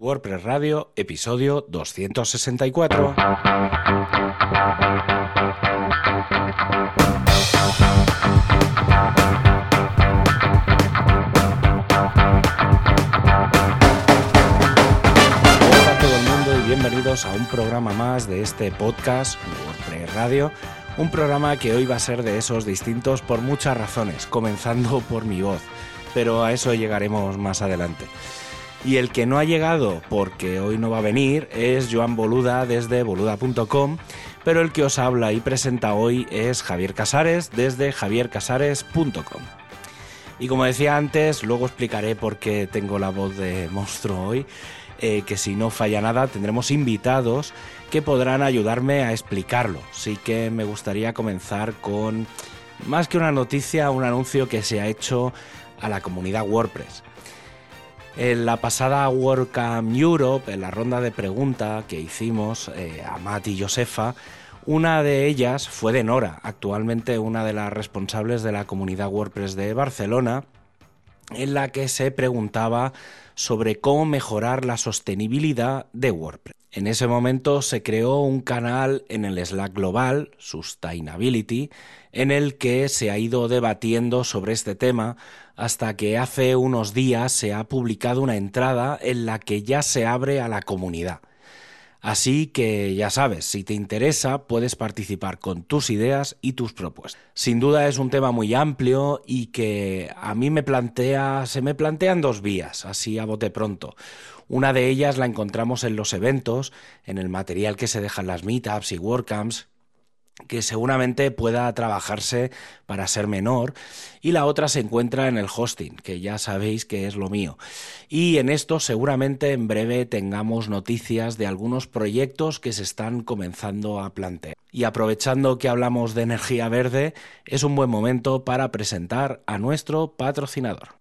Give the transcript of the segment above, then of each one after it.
WordPress Radio, episodio 264. Hola a todo el mundo y bienvenidos a un programa más de este podcast WordPress Radio. Un programa que hoy va a ser de esos distintos por muchas razones, comenzando por mi voz, pero a eso llegaremos más adelante. Y el que no ha llegado porque hoy no va a venir es Joan Boluda desde boluda.com, pero el que os habla y presenta hoy es Javier Casares desde javiercasares.com. Y como decía antes, luego explicaré por qué tengo la voz de monstruo hoy, eh, que si no falla nada tendremos invitados que podrán ayudarme a explicarlo. Sí que me gustaría comenzar con, más que una noticia, un anuncio que se ha hecho a la comunidad WordPress. En la pasada WordCamp Europe, en la ronda de preguntas que hicimos eh, a Matt y Josefa, una de ellas fue de Nora, actualmente una de las responsables de la comunidad WordPress de Barcelona, en la que se preguntaba sobre cómo mejorar la sostenibilidad de WordPress. En ese momento se creó un canal en el Slack global, Sustainability, en el que se ha ido debatiendo sobre este tema hasta que hace unos días se ha publicado una entrada en la que ya se abre a la comunidad. Así que ya sabes, si te interesa, puedes participar con tus ideas y tus propuestas. Sin duda es un tema muy amplio y que a mí me plantea, se me plantean dos vías, así a bote pronto. Una de ellas la encontramos en los eventos, en el material que se dejan las meetups y WordCamps, que seguramente pueda trabajarse para ser menor y la otra se encuentra en el hosting, que ya sabéis que es lo mío. Y en esto seguramente en breve tengamos noticias de algunos proyectos que se están comenzando a plantear. Y aprovechando que hablamos de energía verde, es un buen momento para presentar a nuestro patrocinador.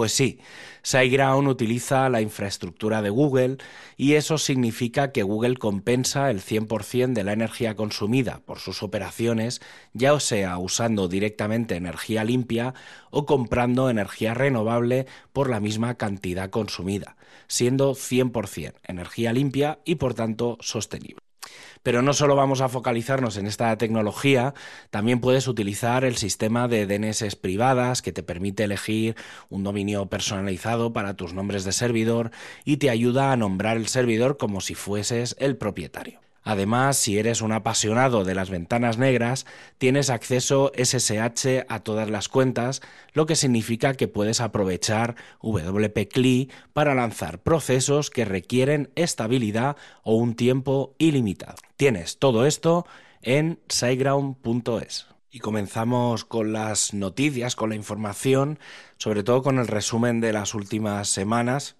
Pues sí, SiteGround utiliza la infraestructura de Google y eso significa que Google compensa el 100% de la energía consumida por sus operaciones, ya sea usando directamente energía limpia o comprando energía renovable por la misma cantidad consumida, siendo 100% energía limpia y por tanto sostenible. Pero no solo vamos a focalizarnos en esta tecnología, también puedes utilizar el sistema de DNS privadas que te permite elegir un dominio personalizado para tus nombres de servidor y te ayuda a nombrar el servidor como si fueses el propietario. Además, si eres un apasionado de las ventanas negras, tienes acceso SSH a todas las cuentas, lo que significa que puedes aprovechar WP CLI para lanzar procesos que requieren estabilidad o un tiempo ilimitado. Tienes todo esto en siteground.es. Y comenzamos con las noticias, con la información, sobre todo con el resumen de las últimas semanas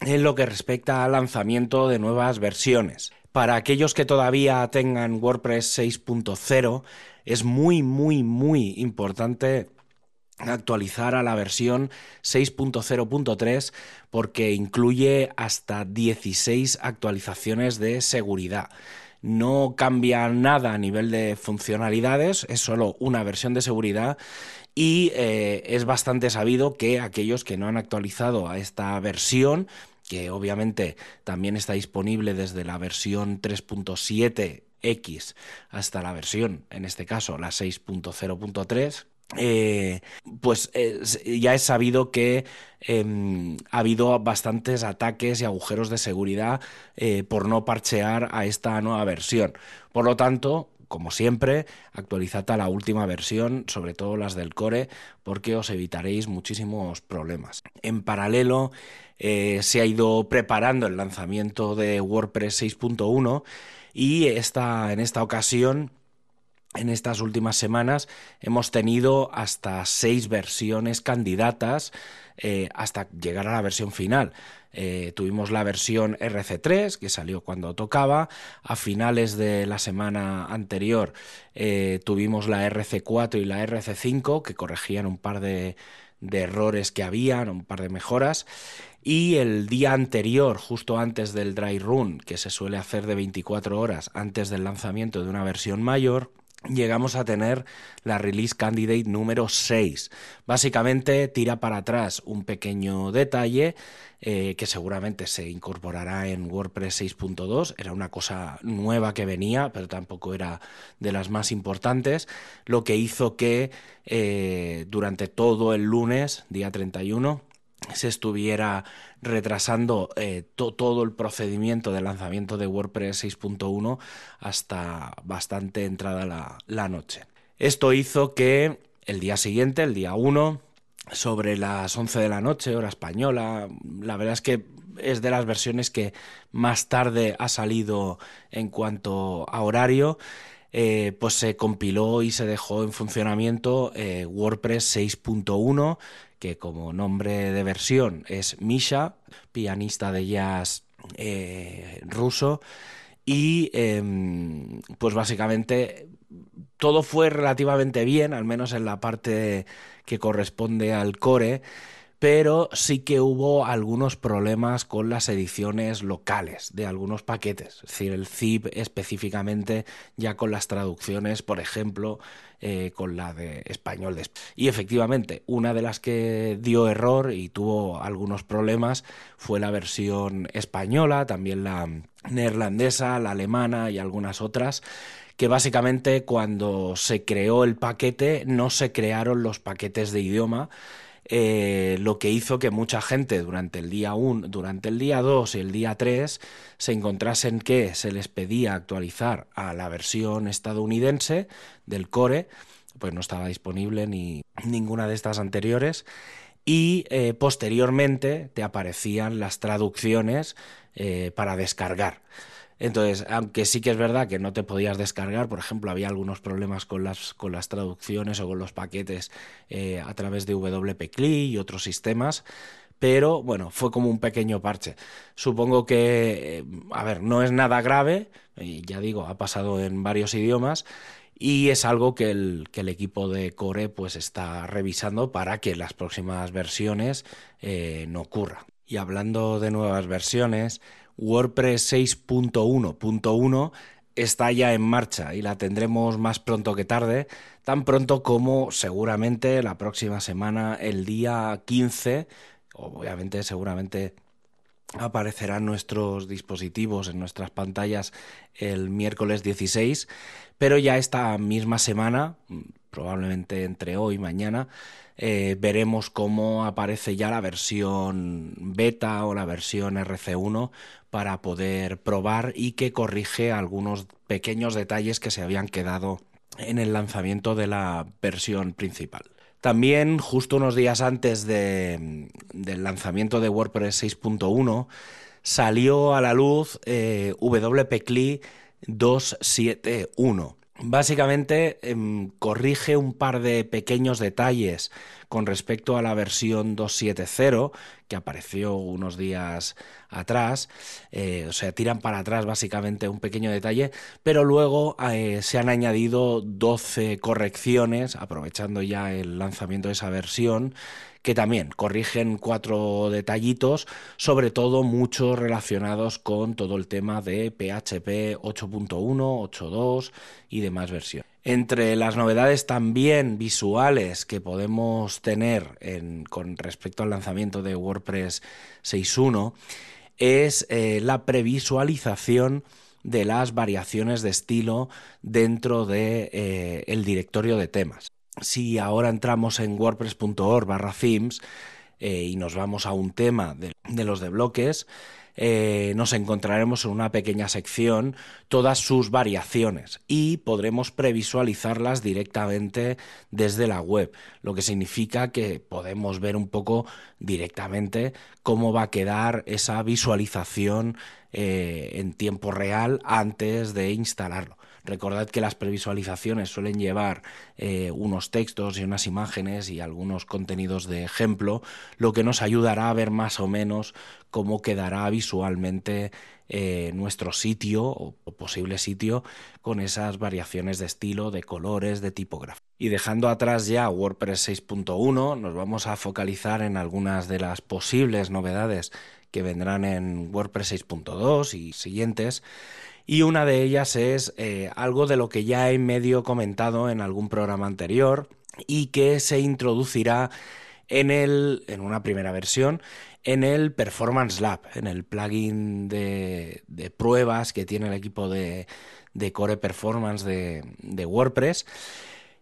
en lo que respecta al lanzamiento de nuevas versiones. Para aquellos que todavía tengan WordPress 6.0, es muy, muy, muy importante actualizar a la versión 6.0.3 porque incluye hasta 16 actualizaciones de seguridad. No cambia nada a nivel de funcionalidades, es solo una versión de seguridad y eh, es bastante sabido que aquellos que no han actualizado a esta versión que obviamente también está disponible desde la versión 3.7X hasta la versión, en este caso, la 6.0.3. Eh, pues eh, ya es sabido que em, ha habido bastantes ataques y agujeros de seguridad eh, por no parchear a esta nueva versión. Por lo tanto, como siempre, actualizad a la última versión, sobre todo las del core, porque os evitaréis muchísimos problemas. En paralelo, eh, se ha ido preparando el lanzamiento de WordPress 6.1 y esta, en esta ocasión en estas últimas semanas hemos tenido hasta seis versiones candidatas eh, hasta llegar a la versión final. Eh, tuvimos la versión RC3 que salió cuando tocaba. A finales de la semana anterior eh, tuvimos la RC4 y la RC5 que corregían un par de, de errores que habían, un par de mejoras. Y el día anterior, justo antes del dry run, que se suele hacer de 24 horas antes del lanzamiento de una versión mayor, llegamos a tener la release candidate número 6. Básicamente tira para atrás un pequeño detalle eh, que seguramente se incorporará en WordPress 6.2. Era una cosa nueva que venía, pero tampoco era de las más importantes, lo que hizo que eh, durante todo el lunes, día 31, se estuviera retrasando eh, todo el procedimiento de lanzamiento de WordPress 6.1 hasta bastante entrada la, noche. Esto hizo que el día siguiente, el día 1, sobre las 11 de la noche, hora española, la verdad es que es de las versiones que más tarde ha salido en cuanto a horario, eh, pues se compiló y se dejó en funcionamiento eh, WordPress 6.1 que como nombre de versión es Misha, pianista de jazz eh, ruso, y em, pues básicamente todo fue relativamente bien, al menos en la parte que corresponde al core pero sí que hubo algunos problemas con las ediciones locales de algunos paquetes, es decir, el zip específicamente ya con las traducciones, por ejemplo, eh, con la de español. Y efectivamente, una de las que dio error y tuvo algunos problemas fue la versión española, también la neerlandesa, la alemana y algunas otras que básicamente cuando se creó el paquete no se crearon los paquetes de idioma eh, lo que hizo que mucha gente durante el día 1, durante el día 2 y el día 3 se encontrasen que se les pedía actualizar a la versión estadounidense del core, pues no estaba disponible ni ninguna de estas anteriores y eh, posteriormente te aparecían las traducciones eh, para descargar. Entonces, aunque sí que es verdad que no te podías descargar, por ejemplo, había algunos problemas con las, con las traducciones o con los paquetes eh, a través de WP-CLI y otros sistemas, pero bueno, fue como un pequeño parche. Supongo que, eh, a ver, no es nada grave, y ya digo, ha pasado en varios idiomas, y es algo que el, que el, equipo de Core pues está revisando para que las próximas versiones eh, no ocurra. Y hablando de nuevas versiones, WordPress 6.1.1 está ya en marcha y la tendremos más pronto que tarde, tan pronto como seguramente la próxima semana, el día 15, obviamente seguramente aparecerán nuestros dispositivos en nuestras pantallas el miércoles 16, pero ya esta misma semana, probablemente entre hoy y mañana, eh, veremos cómo aparece ya la versión beta o la versión RC1 para poder probar y que corrige algunos pequeños detalles que se habían quedado en el lanzamiento de la versión principal. También, justo unos días antes del lanzamiento de WordPress 6.1, salió a la luz eh, WP-CLI 271 Básicamente em, corrige un par de pequeños detalles con respecto a la versión 2.7.0 que apareció unos días atrás, eh, o sea, tiran para atrás básicamente un pequeño detalle, pero luego eh, se han añadido 12 correcciones, aprovechando ya el lanzamiento de esa versión, que también corrigen cuatro detallitos, sobre todo muchos relacionados con todo el tema de PHP 8.1, 8.2 y demás versiones. Entre las novedades también visuales que podemos tener con respecto al lanzamiento de WordPress 6.1 es eh, la previsualización de las variaciones de estilo dentro del de, eh, directorio de temas si ahora entramos en wordpress.org barra themes eh, y nos vamos a un tema de, los de bloques, eh, nos encontraremos en una pequeña sección todas sus variaciones y podremos previsualizarlas directamente desde la web, lo que significa que podemos ver un poco directamente cómo va a quedar esa visualización eh, en tiempo real antes de instalarlo. Recordad que las previsualizaciones suelen llevar eh, unos textos y unas imágenes y algunos contenidos de ejemplo, lo que nos ayudará a ver más o menos cómo quedará visualmente eh, nuestro sitio o, posible sitio con esas variaciones de estilo, de colores, de tipografía. Y dejando atrás ya WordPress 6.1, nos vamos a focalizar en algunas de las posibles novedades que vendrán en WordPress 6.2 y siguientes y una de ellas es eh, algo de lo que ya he medio comentado en algún programa anterior y que se introducirá en, el, en una primera versión en el Performance Lab, en el plugin de, pruebas que tiene el equipo de, Core Performance de, WordPress.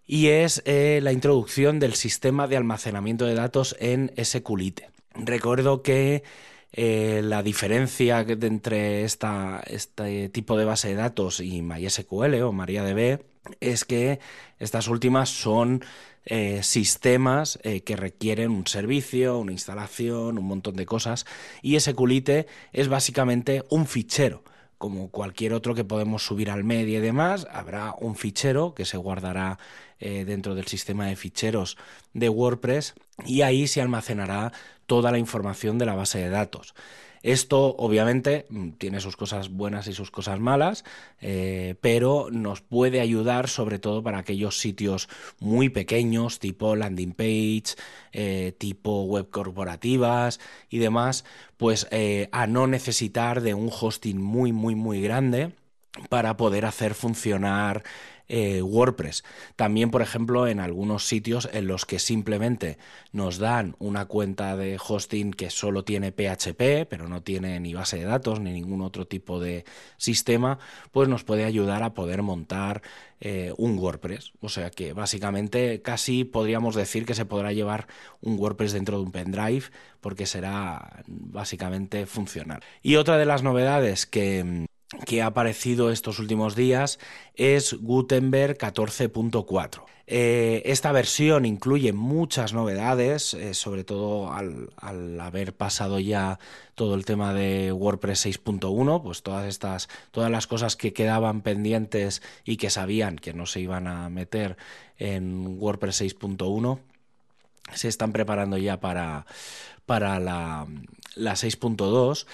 Y es eh, la introducción del sistema de almacenamiento de datos en SQLite. Recuerdo que eh, la diferencia entre este tipo de base de datos y MySQL o MariaDB es que estas últimas son eh, sistemas eh, que requieren un servicio, una instalación, un montón de cosas. Y SQLite es básicamente un fichero. Como cualquier otro que podemos subir al medio y demás, habrá un fichero que se guardará eh, dentro del sistema de ficheros de WordPress y ahí se almacenará toda la información de la base de datos. Esto obviamente mm, tiene sus cosas buenas y sus cosas malas, eh, pero nos puede ayudar sobre todo para aquellos sitios muy pequeños, tipo landing page, eh, tipo web corporativas y demás, pues a no necesitar de un hosting muy, muy, muy grande para poder hacer funcionar eh, WordPress. También, por ejemplo, en algunos sitios en los que simplemente nos dan una cuenta de hosting que solo tiene PHP, pero no tiene ni base de datos ni ningún otro tipo de sistema, pues nos puede ayudar a poder montar eh, un WordPress. O sea que básicamente casi podríamos decir que se podrá llevar un WordPress dentro de un pendrive porque será básicamente funcional. Y otra de las novedades que que ha aparecido estos últimos días es Gutenberg 14.4. Eh, esta versión incluye muchas novedades, eh, sobre todo al, haber pasado ya todo el tema de WordPress 6.1, pues todas estas, todas las cosas que quedaban pendientes y que sabían que no se iban a meter en WordPress 6.1 se están preparando ya para, para la, la 6.2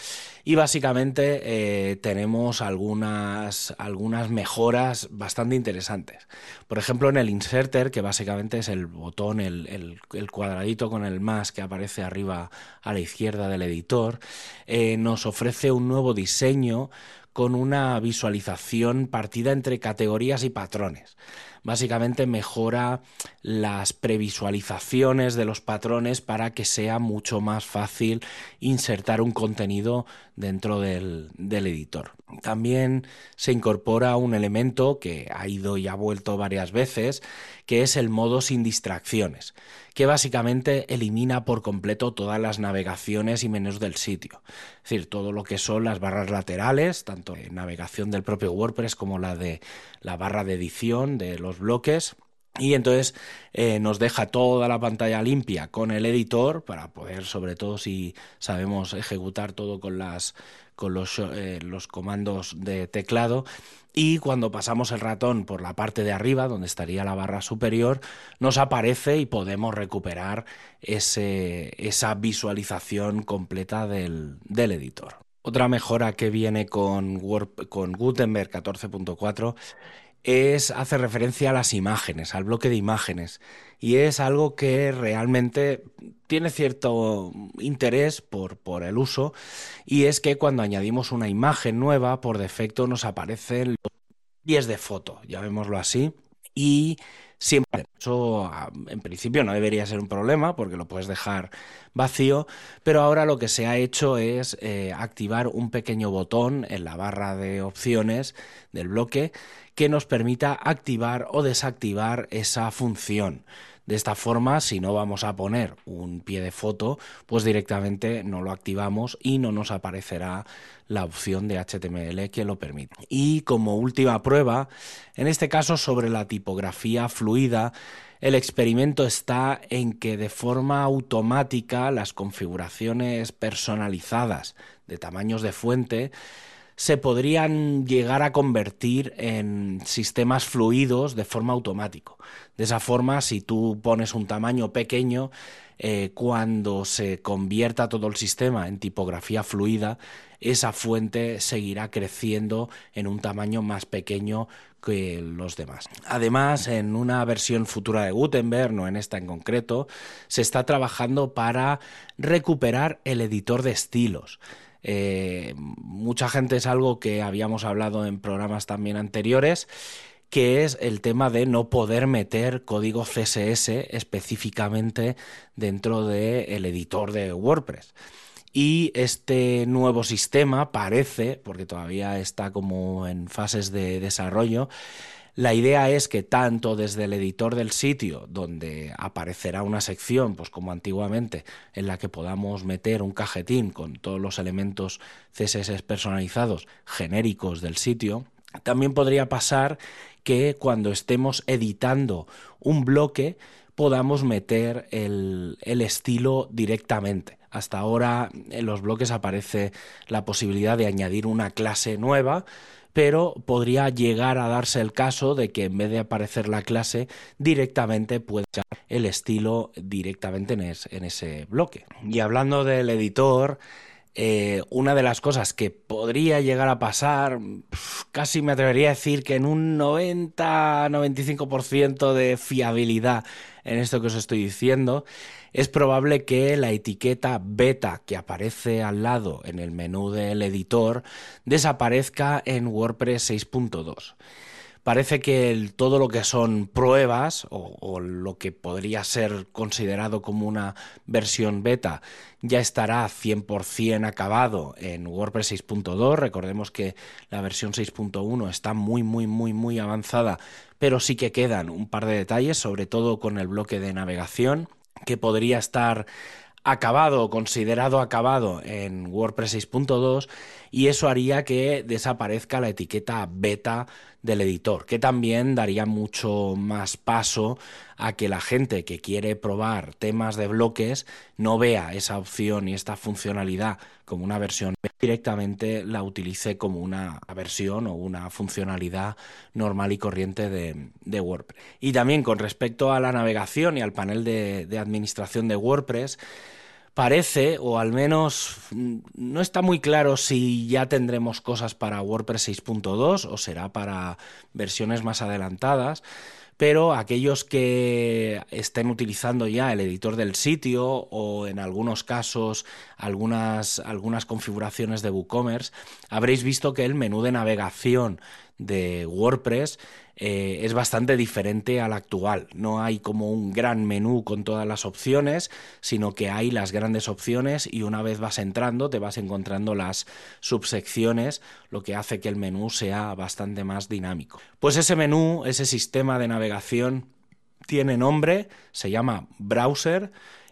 y básicamente eh, tenemos algunas, algunas mejoras bastante interesantes. Por ejemplo, en el inserter, que básicamente es el botón, el, cuadradito con el más que aparece arriba a la izquierda del editor, eh, nos ofrece un nuevo diseño con una visualización partida entre categorías y patrones básicamente mejora las previsualizaciones de los patrones para que sea mucho más fácil insertar un contenido dentro del, editor. También se incorpora un elemento que ha ido y ha vuelto varias veces, que es el modo sin distracciones, que básicamente elimina por completo todas las navegaciones y menús del sitio. Es decir, todo lo que son las barras laterales, tanto de navegación del propio WordPress como la de la barra de edición de los bloques y entonces eh, nos deja toda la pantalla limpia con el editor para poder, sobre todo si sabemos ejecutar todo con las con los, eh, los comandos de teclado y cuando pasamos el ratón por la parte de arriba, donde estaría la barra superior, nos aparece y podemos recuperar ese, esa visualización completa del, del editor. Otra mejora que viene con, con Gutenberg 14.4 es, hace referencia a las imágenes, al bloque de imágenes. Y es algo que realmente tiene cierto interés por, por el uso. Y es que cuando añadimos una imagen nueva, por defecto nos aparecen los pies de foto, llamémoslo así. Y siempre. Eso en principio no debería ser un problema porque lo puedes dejar vacío, pero ahora lo que se ha hecho es eh, activar un pequeño botón en la barra de opciones del bloque que nos permita activar o desactivar esa función. De esta forma, si no vamos a poner un pie de foto, pues directamente no lo activamos y no nos aparecerá la opción de HTML que lo permite. Y como última prueba, en este caso sobre la tipografía fluida, el experimento está en que de forma automática las configuraciones personalizadas de tamaños de fuente se podrían llegar a convertir en sistemas fluidos de forma automática. De esa forma, si tú pones un tamaño pequeño, eh, cuando se convierta todo el sistema en tipografía fluida, esa fuente seguirá creciendo en un tamaño más pequeño que los demás. Además, en una versión futura de Gutenberg, no en esta en concreto, se está trabajando para recuperar el editor de estilos. Eh, mucha gente es algo que habíamos hablado en programas también anteriores que es el tema de no poder meter código CSS específicamente dentro del editor de WordPress. Y este nuevo sistema parece, porque todavía está como en fases de desarrollo, la idea es que tanto desde el editor del sitio, donde aparecerá una sección, pues como antiguamente, en la que podamos meter un cajetín con todos los elementos CSS personalizados genéricos del sitio, también podría pasar que cuando estemos editando un bloque podamos meter el, estilo directamente. Hasta ahora en los bloques aparece la posibilidad de añadir una clase nueva, pero podría llegar a darse el caso de que en vez de aparecer la clase directamente pueda el estilo directamente en ese bloque. Y hablando del editor, eh, una de las cosas que podría llegar a pasar, casi me atrevería a decir que en un 90-95% de fiabilidad en esto que os estoy diciendo, es probable que la etiqueta beta que aparece al lado en el menú del editor desaparezca en WordPress 6.2 parece que todo lo que son pruebas o, lo que podría ser considerado como una versión beta ya estará 100% acabado en WordPress 6.2. Recordemos que la versión 6.1 está muy, muy, muy, muy avanzada, pero sí que quedan un par de detalles, sobre todo con el bloque de navegación, que podría estar acabado, considerado acabado en WordPress 6.2 y eso haría que desaparezca la etiqueta beta del editor, que también daría mucho más paso a que la gente que quiere probar temas de bloques no vea esa opción y esta funcionalidad como una versión directamente la utilice como una versión o una funcionalidad normal y corriente de, WordPress. Y también con respecto a la navegación y al panel de administración de WordPress, parece, o al menos mm, no está muy claro si ya tendremos cosas para WordPress 6.2 o será para versiones más adelantadas, pero aquellos que estén utilizando ya el editor del sitio o en algunos casos algunas, algunas configuraciones de WooCommerce, habréis visto que el menú de navegación de WordPress eh, es bastante diferente al actual. No hay como un gran menú con todas las opciones, sino que hay las grandes opciones y una vez vas entrando te vas encontrando las subsecciones, lo que hace que el menú sea bastante más dinámico. Pues ese menú, ese sistema de navegación tiene nombre, se llama browser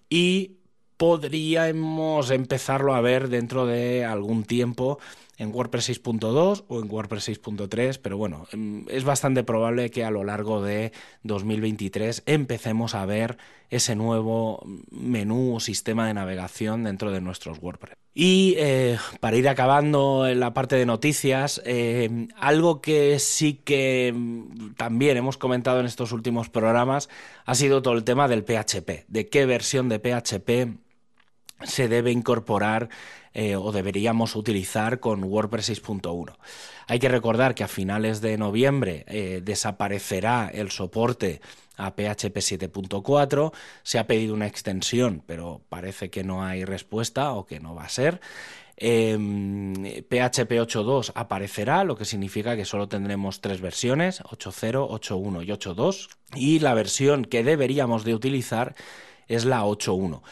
y podríamos empezarlo a ver dentro de algún tiempo en WordPress 6.2 o en WordPress 6.3, pero bueno, em, es bastante probable que a lo largo de 2023 empecemos a ver ese nuevo menú o sistema de navegación dentro de nuestros WordPress. Y eh, para ir acabando en la parte de noticias, eh, algo que sí que mm, también hemos comentado en estos últimos programas ha sido todo el tema del PHP, de qué versión de PHP se debe incorporar eh, o deberíamos utilizar con WordPress 6.1. Hay que recordar que a finales de noviembre eh, desaparecerá el soporte a PHP 7.4. Se ha pedido una extensión, pero parece que no hay respuesta o que no va a ser. PHP 8.2 aparecerá, lo que significa que solo tendremos tres versiones, 8.0, 8.1 y 8.2. Y la versión que deberíamos de utilizar es la 8.1.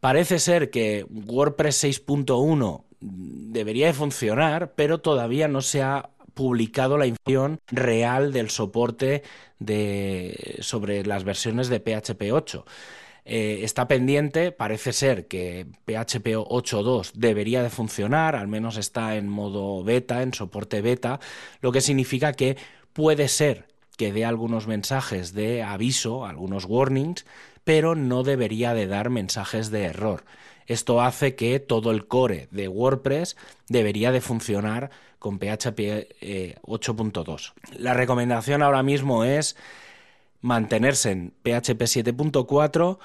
Parece ser que WordPress 6.1 debería de funcionar, pero todavía no se ha publicado la información real del soporte sobre las versiones de PHP 8. Eh, está pendiente, parece ser que PHP 8.2 debería de funcionar, al menos está en modo beta, en soporte beta, lo que significa que puede ser que dé algunos mensajes de aviso, algunos warnings, pero no debería de dar mensajes de error. Esto hace que todo el core de WordPress debería de funcionar con PHP 8.2. Eh, La recomendación ahora mismo es mantenerse en PHP 7.4,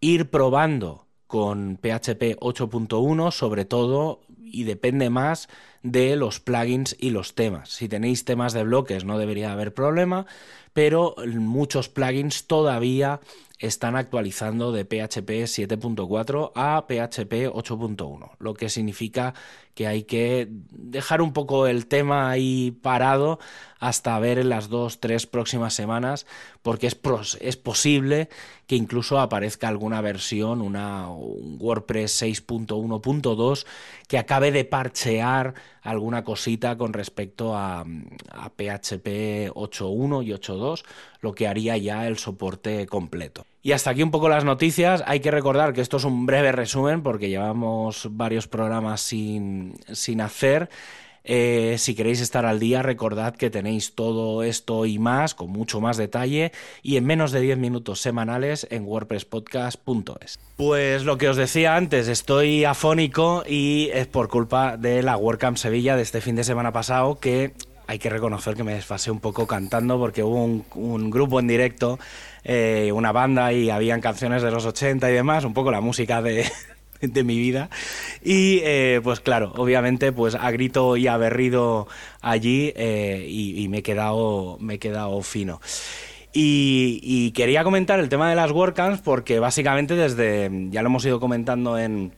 ir probando con PHP 8.1, sobre todo y depende más de los plugins y los temas. Si tenéis temas de bloques no debería haber problema, pero muchos plugins todavía están actualizando de PHP 7.4 a PHP 8.1, lo que significa que hay que dejar un poco el tema ahí parado hasta ver en las dos, tres próximas semanas, porque es, es posible que incluso aparezca alguna versión, una, un WordPress 6.1.2, que acabe de parchear alguna cosita con respecto a, a PHP 8.1 y 8.2, lo que haría ya el soporte completo. Y hasta aquí un poco las noticias. Hay que recordar que esto es un breve resumen porque llevamos varios programas sin, sin hacer. Eh, si queréis estar al día, recordad que tenéis todo esto y más, con mucho más detalle, y en menos de 10 minutos semanales en wordpresspodcast.es. Pues lo que os decía antes, estoy afónico y es por culpa de la WordCamp Sevilla de este fin de semana pasado, que hay que reconocer que me desfasé un poco cantando porque hubo un, grupo en directo, eh, una banda y habían canciones de los 80 y demás, un poco la música de, de mi vida. Y eh, pues claro, obviamente pues a grito y a berrido allí eh, y, me, he quedado, me he quedado fino. Y, quería comentar el tema de las WordCamps porque básicamente desde, ya lo hemos ido comentando en,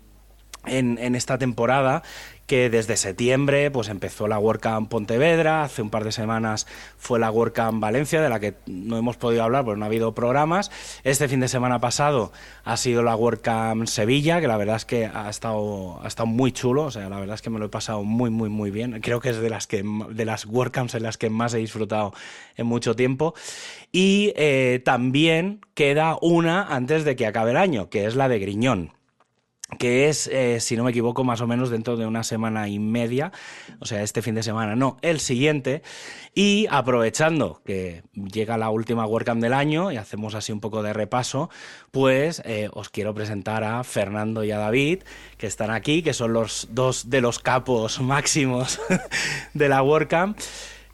en, en, esta temporada que desde septiembre pues empezó la WordCamp Pontevedra, hace un par de semanas fue la WordCamp Valencia, de la que no hemos podido hablar porque no ha habido programas. Este fin de semana pasado ha sido la WordCamp Sevilla, que la verdad es que ha estado, ha estado muy chulo, o sea, la verdad es que me lo he pasado muy, muy, muy bien. Creo que es de las, que, de las WordCamps en las que más he disfrutado en mucho tiempo. Y eh, también queda una antes de que acabe el año, que es la de Griñón que es, eh, si no me equivoco, más o menos dentro de una semana y media, o sea, este fin de semana, no, el siguiente, y aprovechando que llega la última WordCamp del año y hacemos así un poco de repaso, pues eh, os quiero presentar a Fernando y a David, que están aquí, que son los dos de los capos máximos de la WordCamp.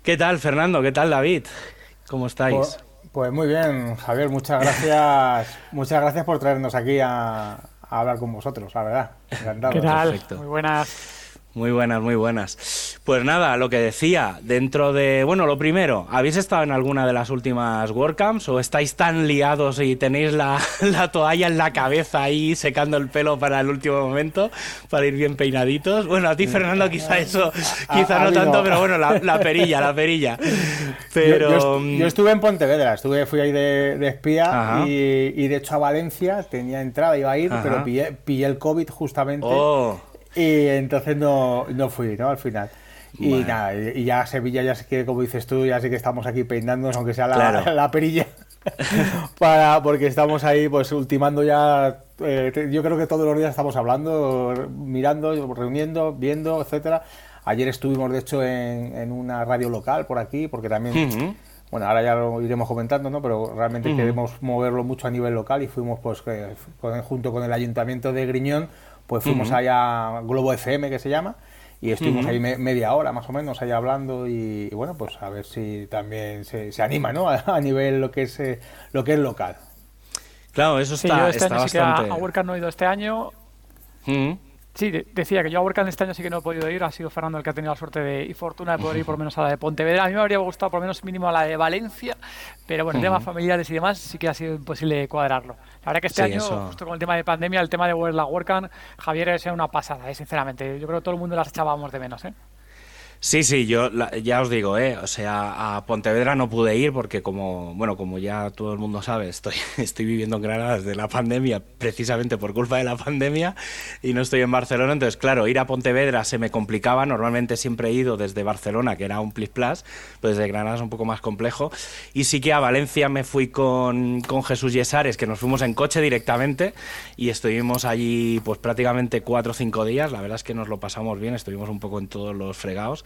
¿Qué tal, Fernando? ¿Qué tal, David? ¿Cómo estáis? Pues, pues muy bien, Javier, muchas gracias, muchas gracias por traernos aquí a a hablar con vosotros, la verdad. ¿Qué tal? Muy buenas. Muy buenas, muy buenas. Pues nada, lo que decía, dentro de. Bueno, lo primero, ¿habéis estado en alguna de las últimas WordCamps o estáis tan liados y tenéis la, toalla en la cabeza ahí secando el pelo para el último momento, para ir bien peinaditos? Bueno, a ti, Fernando, quizá eso, quizá no tanto, pero bueno, la, perilla, la perilla. Pero. Yo, estuve en Pontevedra, estuve, fui ahí de, espía y, de hecho a Valencia tenía entrada, iba a ir, pero pillé, pillé, el COVID justamente. Oh. Y entonces no, no fui, ¿no? Al final. Y nada, y ya Sevilla ya sé que, como dices tú, ya sé que estamos aquí peinándonos, aunque sea la, la perilla. para, porque estamos ahí pues ultimando ya eh, yo creo que todos los días estamos hablando mirando reuniendo viendo etcétera ayer estuvimos de hecho en, en una radio local por aquí porque también bueno ahora ya lo iremos comentando no pero realmente queremos moverlo mucho a nivel local y fuimos pues junto con el ayuntamiento de Griñón pues fuimos allá a Globo FM, que se llama, y estuvimos ahí media hora más o menos ahí hablando y, bueno, pues a ver si también se, se anima, ¿no? A, nivel lo que es eh, lo que es local. Claro, eso está, este está bastante... a, a no he ido este año. Sí, decía que yo a WordCamp este año sí que no he podido ir, ha sido Fernando el que ha tenido la suerte de, y fortuna de poder ir por lo menos a la de Pontevedra. A mí me habría gustado por lo menos mínimo a la de Valencia, pero bueno, temas familiares y demás sí que ha sido imposible cuadrarlo. La verdad que este año, justo con el tema de pandemia, el tema de la WordCamp, Javier, es una pasada, ¿eh? sinceramente. Yo creo que todo el mundo las echábamos de menos. ¿eh? Sí, sí, yo ya os digo, ¿eh? o sea, a Pontevedra no pude ir porque como, bueno, como ya todo el mundo sabe, estoy, estoy viviendo en Granada desde la pandemia, precisamente por culpa de la pandemia, y no estoy en Barcelona, entonces claro, ir a Pontevedra se me complicaba, normalmente siempre he ido desde Barcelona, que era un plis plus, pues desde Granada es un poco más complejo, y sí que a Valencia me fui con, con Jesús Yesares, que nos fuimos en coche directamente, y estuvimos allí pues prácticamente cuatro o cinco días, la verdad es que nos lo pasamos bien, estuvimos un poco en todos los fregados,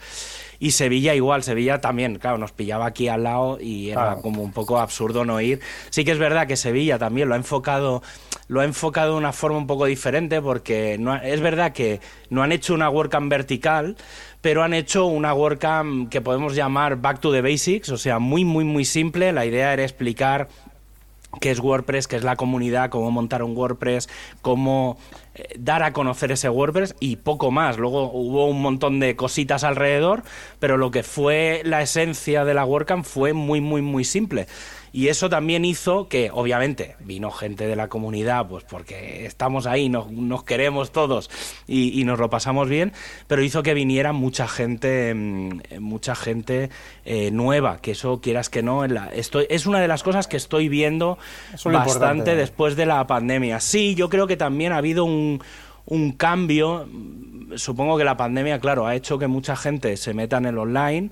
y Sevilla igual, Sevilla también, claro, nos pillaba aquí al lado y era como un poco absurdo no ir. Sí que es verdad que Sevilla también lo ha enfocado lo ha enfocado de una forma un poco diferente porque no, es verdad que no han hecho una WordCamp vertical, pero han hecho una WordCamp que podemos llamar Back to the Basics, o sea, muy, muy, muy simple. La idea era explicar qué es WordPress, qué es la comunidad, cómo montar un WordPress, cómo eh, dar a conocer ese WordPress y poco más. Luego hubo un montón de cositas alrededor, pero lo que fue la esencia de la WordCamp fue muy, muy, muy simple. Y eso también hizo que, obviamente, vino gente de la comunidad, pues porque estamos ahí, nos, nos queremos todos y, nos lo pasamos bien, pero hizo que viniera mucha gente, mm, mucha gente eh, nueva, que eso quieras que no, estoy, es una de las cosas que estoy viendo bastante después de la pandemia. Sí, yo creo que también ha habido un, un cambio, supongo que la pandemia, claro, ha hecho que mucha gente se meta en el online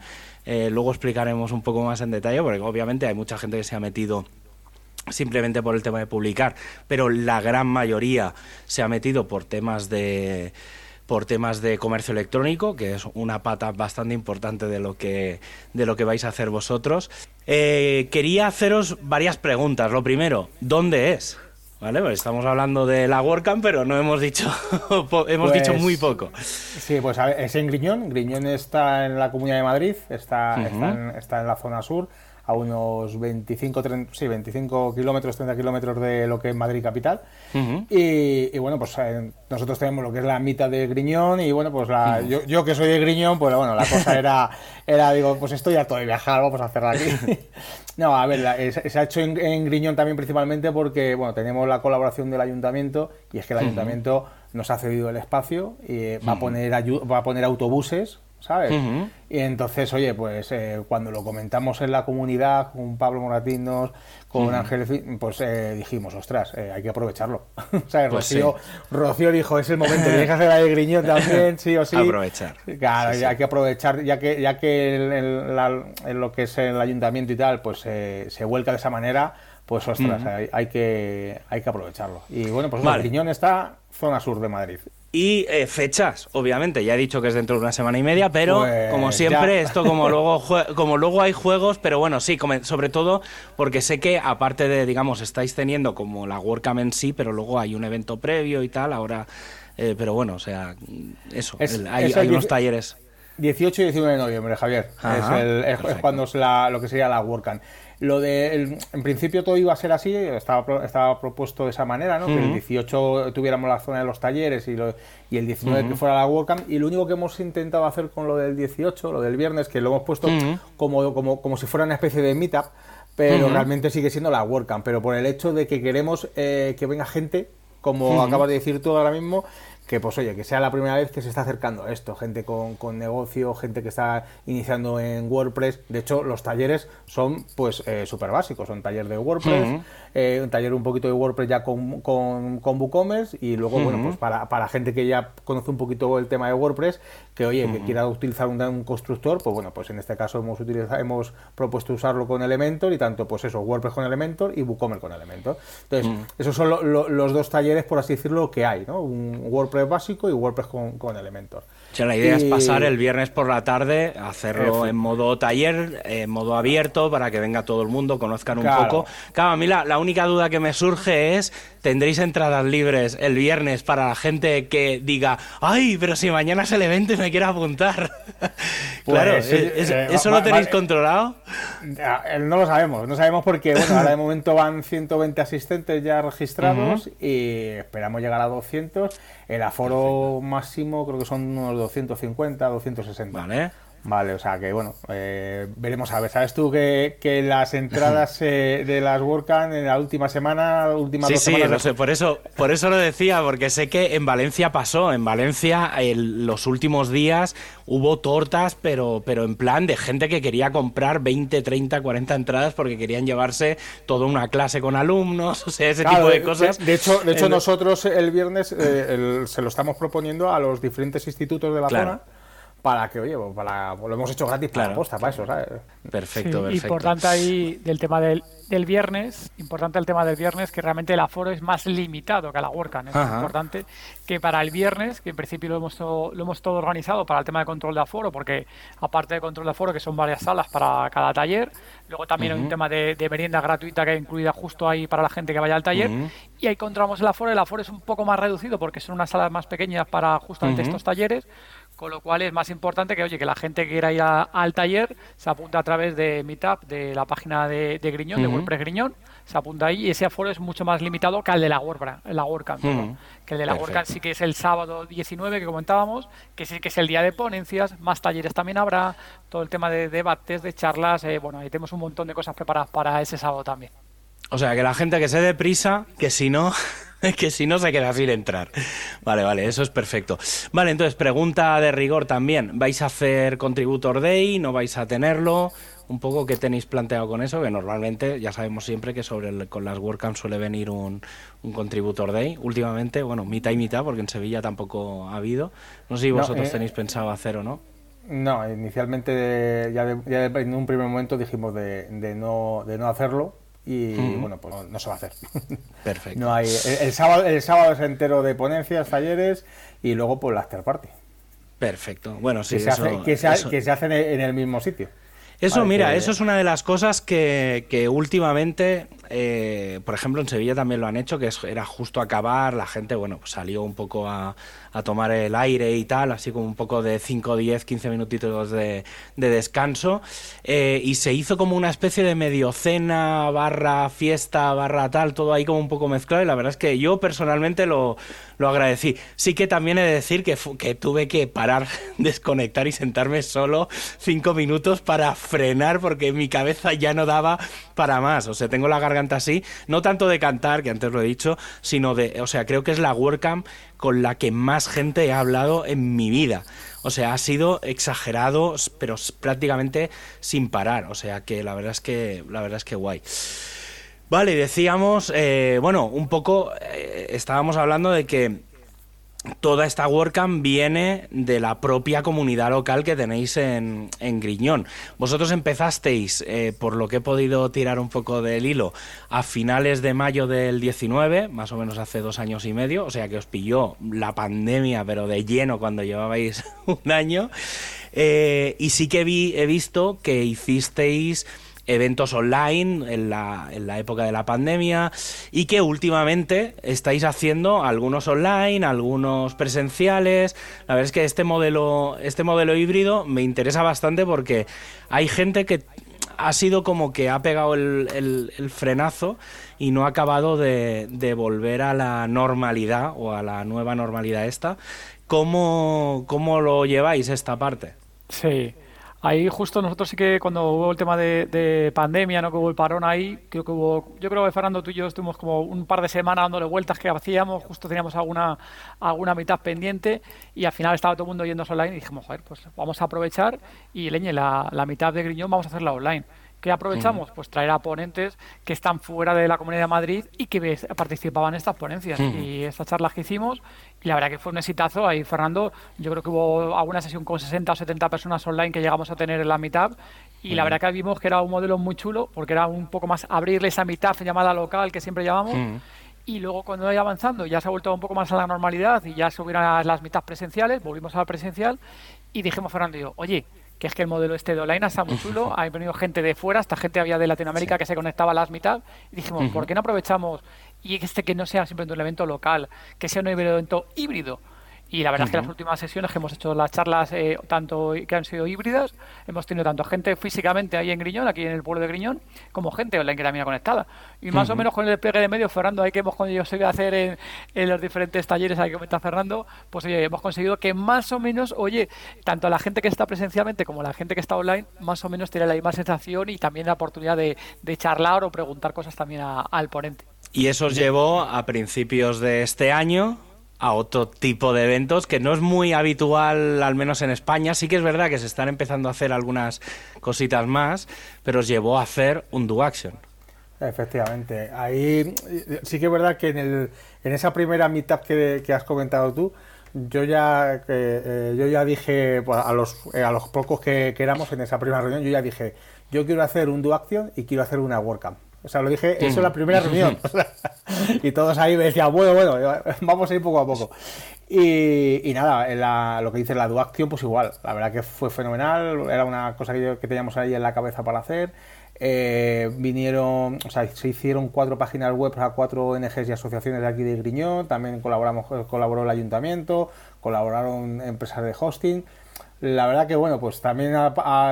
eh, luego explicaremos un poco más en detalle, porque obviamente hay mucha gente que se ha metido simplemente por el tema de publicar, pero la gran mayoría se ha metido por temas de por temas de comercio electrónico, que es una pata bastante importante de lo que, de lo que vais a hacer vosotros. Eh, quería haceros varias preguntas. Lo primero, ¿dónde es? ¿Vale? Pues estamos hablando de la WordCamp, pero no hemos dicho, hemos dicho muy pues, poco. Sí, pues es en Griñón. Griñón está en la Comunidad de Madrid, está, está en la zona sur a unos 25, 30, sí, 25 kilómetros, 30 kilómetros de lo que es Madrid capital. y, bueno, pues eh, nosotros tenemos lo que es la mitad de Griñón y bueno, pues la, yo, yo, que soy de Griñón, pues bueno, la cosa era, era digo, pues estoy harto de viajar, vamos a hacerla aquí. no, a ver, se ha hecho en, Griñón también principalmente porque, bueno, tenemos la colaboración del ayuntamiento y es que el ayuntamiento nos ha cedido el espacio y va, a poner va a poner autobuses ¿sabes? Y entonces, oye, pues eh, cuando lo comentamos en la comunidad con Pablo Moratinos, con Ángel, pues eh, dijimos, ostras, eh, hay que aprovecharlo. ¿Sabes? Pues Rocío, dijo, es el momento, tienes que hacer la de Griñón también, sí o sí. Aprovechar. Claro, hay que aprovechar, ya que, ya que en, lo que es el ayuntamiento y tal, pues se vuelca de esa manera, pues ostras, hay, que, hay que aprovecharlo. Y bueno, pues vale. Griñón está zona sur de Madrid. Y eh, fechas, obviamente, ya he dicho que es dentro de una semana y media, pero pues como siempre, esto como luego, como luego hay juegos, pero bueno, sí, sobre todo porque sé que aparte de, digamos, estáis teniendo como la WordCamp en sí, pero luego hay un evento previo y tal, ahora, eh, pero bueno, o sea, eso, hay, unos talleres. 18 y 19 de noviembre, Javier, es, cuando es la, lo que sería la WordCamp. Lo de, en principio todo iba a ser así, estaba, estaba propuesto de esa manera, ¿no? Que el 18 tuviéramos la zona de los talleres y, y el 19 que fuera la WordCamp. Y lo único que hemos intentado hacer con lo del 18, lo del viernes, que lo hemos puesto como, como, como si fuera una especie de meetup, pero realmente sigue siendo la WordCamp. Pero por el hecho de que queremos eh, que venga gente, como acabas de decir tú ahora mismo, que pues oye, que sea la primera vez que se está acercando a esto, gente con, con negocio, gente que está iniciando en WordPress. De hecho, los talleres son pues eh, súper básicos, son taller de WordPress, eh, un taller un poquito de WordPress ya con, con, con WooCommerce y luego, bueno, pues para, para gente que ya conoce un poquito el tema de WordPress, que oye, que quiera utilizar un, constructor, pues bueno, pues en este caso hemos utilizado, hemos propuesto usarlo con Elementor y tanto pues eso, WordPress con Elementor y WooCommerce con Elementor. Entonces, esos son los dos talleres, por así decirlo, que hay, ¿no? Un WordPress básico y WordPress con, con Elementor. La idea es pasar el viernes por la tarde, hacerlo en modo taller, en modo abierto, para que venga todo el mundo, conozcan un poco. Claro, a mí la, única duda que me surge es, ¿tendréis entradas libres el viernes para la gente que diga, ay, pero si mañana es el evento y me quiero apuntar? claro, pues, eh, ¿eso lo tenéis controlado? Eh, no lo sabemos, no sabemos porque, bueno, ahora de momento van 120 asistentes ya registrados y esperamos llegar a 200. El aforo máximo creo que son unos 250, 260. Vale. Vale, o sea que bueno, eh, veremos a ver. ¿Sabes tú que, que las entradas eh, de las WordCamp en la última semana, última sí, dos sí, semanas... sé, por eso, por eso lo decía, porque sé que en Valencia pasó. En Valencia, en los últimos días hubo tortas, pero, pero en plan de gente que quería comprar 20, 30, 40 entradas porque querían llevarse toda una clase con alumnos, o sea, ese tipo de cosas. De, hecho, de hecho nosotros el viernes eh, se lo estamos proponiendo a los diferentes institutos de la zona para que, oye, pues para, pues lo hemos hecho gratis para posta, para eso, ¿sabes? Perfecto, perfecto. Importante ahí del tema del, del, viernes, importante el tema del viernes, que realmente el aforo es más limitado que a la WordCamp. Es importante que para el viernes, que en principio lo hemos, todo, lo hemos todo organizado para el tema de control de aforo, porque aparte de control de aforo, que son varias salas para cada taller, luego también hay un tema de, merienda gratuita que hay incluida justo ahí para la gente que vaya al taller, y ahí encontramos el aforo. El aforo es un poco más reducido porque son unas salas más pequeñas para justamente estos talleres con lo cual es más importante que, oye, que la gente que quiera ir al taller se apunta a través de Meetup, de la página de, Griñón, de WordPress Griñón, se apunta ahí y ese aforo es mucho más limitado que el de la WordPress, la WordCamp, que el de la WordCamp sí que es el sábado 19 que comentábamos, que sí que es el día de ponencias, más talleres también habrá, todo el tema de debates, de charlas, eh, bueno, ahí tenemos un montón de cosas preparadas para ese sábado también. O sea, que la gente que se dé prisa, que si no, que si no se queda sin entrar. Vale, vale, eso es perfecto. Vale, entonces, pregunta de rigor también. ¿Vais a hacer Contributor Day? ¿No vais a tenerlo? Un poco qué tenéis planteado con eso, que normalmente ya sabemos siempre que sobre con las WordCamp suele venir un, un, Contributor Day. Últimamente, bueno, mitad y mitad, porque en Sevilla tampoco ha habido. No sé si vosotros eh, tenéis pensado hacer o no. No, inicialmente ya, en un primer momento dijimos de, de, no, de no hacerlo y bueno, pues no, se va a hacer. Perfecto. No hay, el, sábado, el sábado es entero de ponencias, talleres y luego pues la after party. Perfecto. Bueno, sí, que se, hace, que, se, que se hacen en el mismo sitio. Eso, mira, eso es una de las cosas que, que últimamente, eh, por ejemplo, en Sevilla también lo han hecho, que era justo acabar, la gente, bueno, pues salió un poco a, a tomar el aire y tal, así como un poco de 5, 10, 15 minutitos de, de descanso, eh, y se hizo como una especie de medio cena, barra fiesta, barra tal, todo ahí como un poco mezclado, y la verdad es que yo personalmente lo, lo agradecí. Sí que también he de decir que, que tuve que parar, desconectar y sentarme solo 5 minutos para frenar, porque mi cabeza ya no daba para más, o sea, tengo la garganta así, no tanto de cantar, que antes lo he dicho, sino de, o sea, creo que es la WordCamp con la que más gente he hablado en mi vida. O sea, ha sido exagerado, pero prácticamente sin parar. O sea que la verdad es que la verdad es que guay. Vale, decíamos, eh, bueno, un poco eh, estábamos hablando de que toda esta WordCamp viene de la propia comunidad local que tenéis en, Griñón. Vosotros empezasteis, eh, por lo que he podido tirar un poco del hilo, a finales de mayo del 19, más o menos hace dos años y medio, o sea que os pilló la pandemia, pero de lleno cuando llevabais un año. Eh, y sí que vi, he visto que hicisteis eventos online en la, en la época de la pandemia y que últimamente estáis haciendo algunos online, algunos presenciales. La verdad es que este modelo, este modelo híbrido me interesa bastante porque hay gente que ha sido como que ha pegado el, frenazo y no ha acabado de, de, volver a la normalidad o a la nueva normalidad esta. ¿Cómo, cómo lo lleváis esta parte? Sí, Ahí justo nosotros sí que cuando hubo el tema de, pandemia, no que hubo el parón ahí, creo que hubo, yo creo que Fernando tú y yo estuvimos como un par de semanas dándole vueltas que hacíamos, justo teníamos alguna alguna mitad pendiente y al final estaba todo el mundo yendo online y dijimos, joder, pues vamos a aprovechar y leñe la, la mitad de Griñón vamos a hacerla online. ¿Qué aprovechamos? Pues traer a ponentes que están fuera de la Comunidad de Madrid y que participaban en estas ponencias. Y estas charlas que hicimos, y la verdad que fue un exitazo. Ahí, Fernando, yo creo que hubo alguna sesión con 60 o 70 personas online que llegamos a tener en la mitad. Y la verdad que vimos que era un modelo muy chulo, porque era un poco más abrirle esa mitad llamada local que siempre llamamos. Y luego cuando vaya avanzando ya se ha vuelto un poco más a la normalidad y ya subieron las mitad presenciales, volvimos a la presencial y dijimos Fernando y yo, oye, que es que el modelo este de online está muy chulo, ha venido gente de fuera, esta gente había de Latinoamérica que se conectaba a las mitad, y dijimos, ¿por qué no aprovechamos y este que no sea simplemente un evento local, que sea un evento híbrido? Y la verdad es que las últimas sesiones que hemos hecho las charlas, eh, tanto que han sido híbridas, hemos tenido tanto gente físicamente ahí en Griñón, aquí en el pueblo de Griñón, como gente online que también conectada. Y más o menos con el despliegue de medios, Fernando, ahí que hemos conseguido hacer en, en, los diferentes talleres ahí que comenta Fernando, pues oye, hemos conseguido que más o menos, oye, tanto la gente que está presencialmente como la gente que está online, más o menos tiene la misma sensación y también la oportunidad de, de charlar o preguntar cosas también al ponente. Y eso os llevó a principios de este año a otro tipo de eventos que no es muy habitual, al menos en España. Sí que es verdad que se están empezando a hacer algunas cositas más, pero os llevó a hacer un do action. Efectivamente. Ahí sí que es verdad que en, el, en esa primera mitad que, has comentado tú, yo ya, eh, yo ya dije pues, a, los, eh, a los pocos que, que, éramos en esa primera reunión, yo ya dije, yo quiero hacer un do action y quiero hacer una WordCamp. O sea, lo dije, eso en la primera reunión. y todos ahí me decían, bueno, bueno, vamos a ir poco a poco. Y, nada, lo que dice la Duacción, pues igual. La verdad que fue fenomenal. Era una cosa que, teníamos ahí en la cabeza para hacer. eh, vinieron, o sea, se hicieron cuatro páginas web a cuatro ONGs y asociaciones de aquí de Griñón, también colaboramos, colaboró el ayuntamiento, colaboraron empresas de hosting. La verdad que bueno, pues también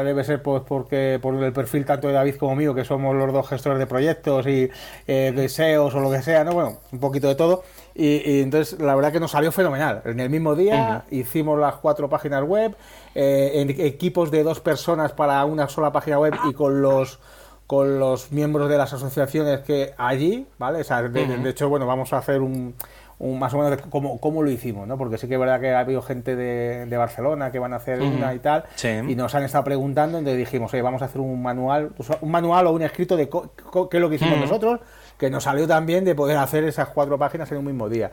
debe ser pues porque por el perfil tanto de David como mío, que somos los dos gestores de proyectos y eh, deseos o lo que sea, ¿no? Bueno, un poquito de todo. Y, entonces la verdad que nos salió fenomenal. En el mismo día hicimos las cuatro páginas web, eh, en equipos de dos personas para una sola página web y con los con los miembros de las asociaciones que allí, ¿vale? O sea, de, hecho, bueno, vamos a hacer un, más o menos cómo, cómo, lo hicimos, ¿no? Porque sí que es verdad que ha habido gente de, Barcelona que van a hacer una y tal, y nos han estado preguntando, entonces dijimos, oye, vamos a hacer un manual, un manual o un escrito de qué es lo que hicimos nosotros, que nos salió también de poder hacer esas cuatro páginas en un mismo día.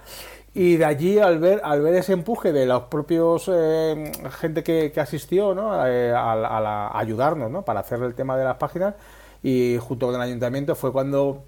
Y de allí, al ver, al ver ese empuje de los propios eh, gente que, asistió ¿no? Eh, a, ayudarnos ¿no? para hacer el tema de las páginas, y junto con el ayuntamiento fue cuando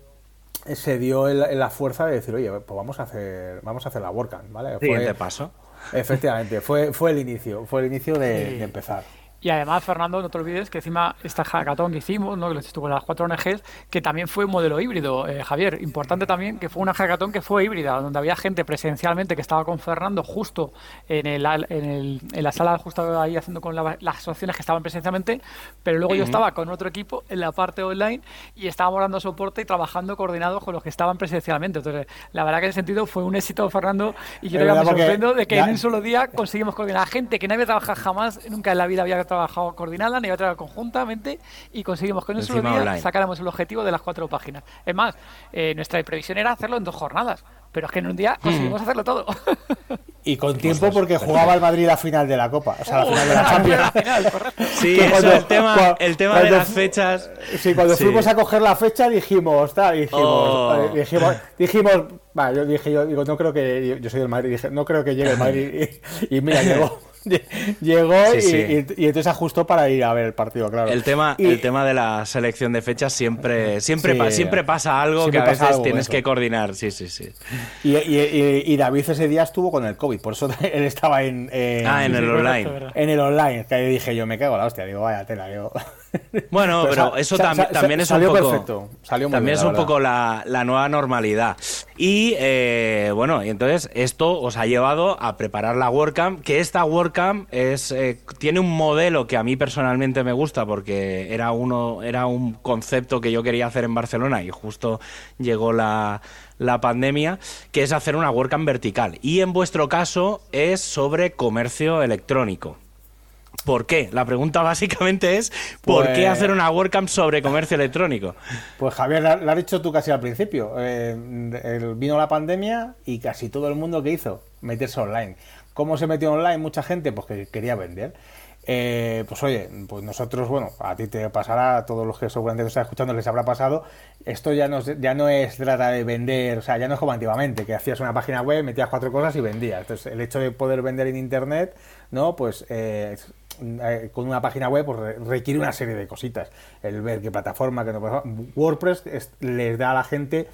se dio la fuerza de decir, oye, pues vamos a hacer, vamos a hacer la WordCamp, ¿vale? Siguiente paso. Efectivamente, fue, fue el inicio, fue el inicio de empezar. Y además, Fernando, no te olvides que encima esta hackathon que hicimos, ¿no? que estuvo las cuatro ONGs, que también fue un modelo híbrido. Eh, Javier, importante también que fue una hackathon que fue híbrida, donde había gente presencialmente que estaba con Fernando justo en, el, en, el, en la sala, justo ahí haciendo con las asociaciones que estaban presencialmente, pero luego yo estaba con otro equipo en la parte online y estábamos dando soporte y trabajando coordinados con los que estaban presencialmente. Entonces, la verdad que en ese sentido fue un éxito, Fernando, y yo me sorprendo de que en un solo día conseguimos coordinar a gente que no había trabajado jamás, nunca en la vida había trabajado trabajado coordinada ni otra conjuntamente y conseguimos con un solo día sacáramos el objetivo de las cuatro páginas. Es más, eh, nuestra previsión era hacerlo en dos jornadas, pero es que en un día conseguimos hacerlo todo. Y con tiempo porque jugaba el Madrid la final de la Copa, o sea, la final de la Champions. sí, eso, el tema, el tema de las fechas. Sí, cuando fuimos a coger la fecha dijimos, tal, dijimos, oh. eh, dijimos, dijimos, yo dije, yo digo, no creo que, yo soy del Madrid, dije, no creo que llegue el Madrid y, y mira, llegó. Llegó y, entonces ajustó para ir a ver el partido, claro. El tema, el tema de la selección de fechas siempre, siempre, siempre pasa algo que a veces tienes que coordinar. Sí, sí, sí. Y, David ese día estuvo con el COVID, por eso él estaba en, ah, en el online. En el online, que dije yo, me cago la hostia, digo, vaya tela, digo. Bueno, pero, eso también es un poco. también es un poco la, nueva normalidad. Y eh, bueno, y entonces esto os ha llevado a preparar la WordCamp, que esta WordCamp es, eh, tiene un modelo que a mí personalmente me gusta porque era, uno, era un concepto que yo quería hacer en Barcelona y justo llegó la, la pandemia, que es hacer una WordCamp vertical. Y en vuestro caso es sobre comercio electrónico. ¿Por qué? La pregunta básicamente es ¿por qué pues hacer una WordCamp sobre comercio electrónico? Pues Javier, lo has dicho tú casi al principio. Eh, vino la pandemia y casi todo el mundo que hizo meterse online. ¿Cómo se metió online mucha gente? Pues que quería vender. Eh, pues oye, pues nosotros, bueno, a ti te pasará, a todos los que seguramente nos están escuchando les habrá pasado, esto ya no, ya no es trata de vender, o sea, ya no es como antiguamente, que hacías una página web, metías cuatro cosas y vendías. Entonces, el hecho de poder vender en Internet, ¿no? Pues eh, eh, con una página web pues, requiere una serie de cositas. El ver qué plataforma, que no WordPress les da a la gente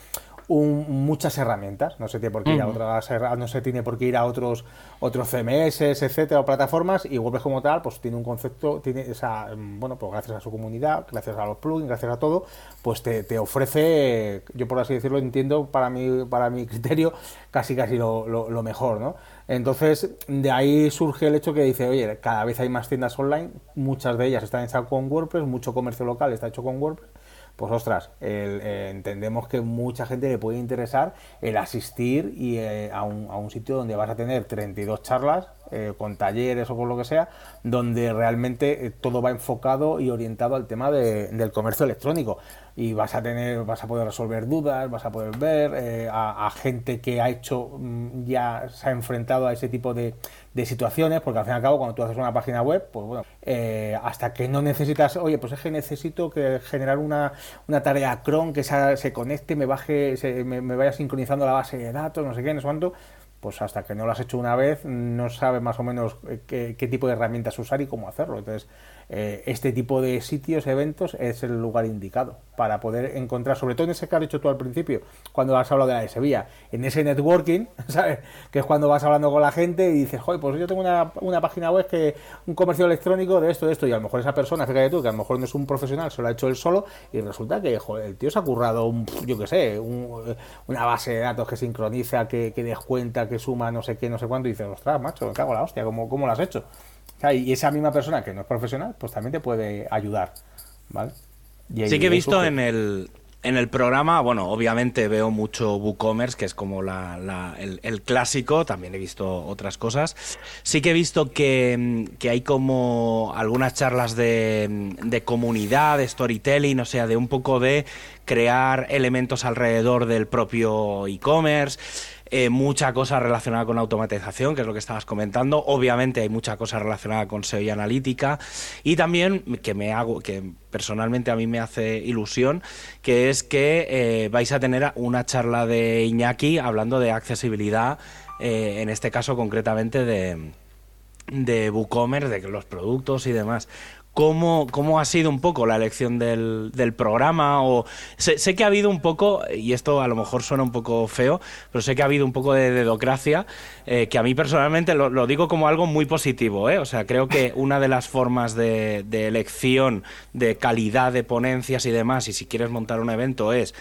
muchas herramientas. No se tiene por qué ir a otras no se tiene por qué ir a otros otros CMS, etcétera, o plataformas. Y WordPress como tal, pues tiene un concepto, tiene esa, bueno, pues gracias a su comunidad, gracias a los plugins, gracias a todo, pues te, te ofrece, yo por así decirlo, entiendo para mi, para mi criterio, casi casi lo, lo mejor, ¿no? Entonces, de ahí surge el hecho que dice, oye, cada vez hay más tiendas online, muchas de ellas están hechas con WordPress, mucho comercio local está hecho con WordPress, pues ostras, eh, entendemos que mucha gente le puede interesar el asistir y, eh, a, un, a, un, sitio donde vas a tener 32 charlas eh, con talleres o con lo que sea, donde realmente todo va enfocado y orientado al tema del comercio electrónico. Y vas a tener, vas a poder resolver dudas, vas a poder ver a, gente que ha hecho, mm, ya se ha enfrentado a ese tipo de, de situaciones, porque al fin y al cabo cuando tú haces una página web, pues bueno, eh, hasta que no necesitas, oye, pues es que necesito que generar una, una tarea cron que se, se conecte, me baje, se, me, vaya sincronizando la base de datos, no sé qué, no sé cuánto, pues hasta que no lo has hecho una vez no sabes más o menos qué, qué, tipo de herramientas usar y cómo hacerlo. Entonces, eh, este tipo de sitios, eventos, es el lugar indicado para poder encontrar, sobre todo en ese que has dicho tú al principio, cuando has hablado de la de Sevilla, en ese networking, ¿sabes? Que es cuando vas hablando con la gente y dices, joder, pues yo tengo una, una página web que un comercio electrónico de esto, de esto, y a lo mejor esa persona, fíjate tú, que a lo mejor no es un profesional, se lo ha hecho él solo, y resulta que, el tío se ha currado, un, yo qué sé, una base de datos que sincroniza, que, que descuenta, que suma no sé qué, no sé cuánto, y dices, ostras, macho, me cago la hostia, ¿cómo, cómo lo has hecho? Y esa misma persona que no es profesional, pues también te puede ayudar, ¿vale? sí que he visto en el, en el programa, bueno, obviamente veo mucho WooCommerce, que es como la, el, clásico, también he visto otras cosas. Sí que he visto que, hay como algunas charlas de, de, comunidad, de storytelling, o sea, de un poco de crear elementos alrededor del propio e-commerce. Eh, mucha cosa relacionada con automatización, que es lo que estabas comentando. Obviamente hay mucha cosa relacionada con SEO y analítica. Y también que me hago, que personalmente a mí me hace ilusión, que es que eh, vais a tener una charla de Iñaki hablando de accesibilidad, eh, en este caso concretamente de de WooCommerce, de los productos y demás. ¿Cómo, ¿Cómo, ha sido un poco la elección del, del programa? O sé, que ha habido un poco, y esto a lo mejor suena un poco feo, pero sé que ha habido un poco de dedocracia, eh, que a mí personalmente lo, digo como algo muy positivo. ¿eh? O sea, creo que una de las formas de, de elección, de calidad de ponencias y demás, y si quieres montar un evento, es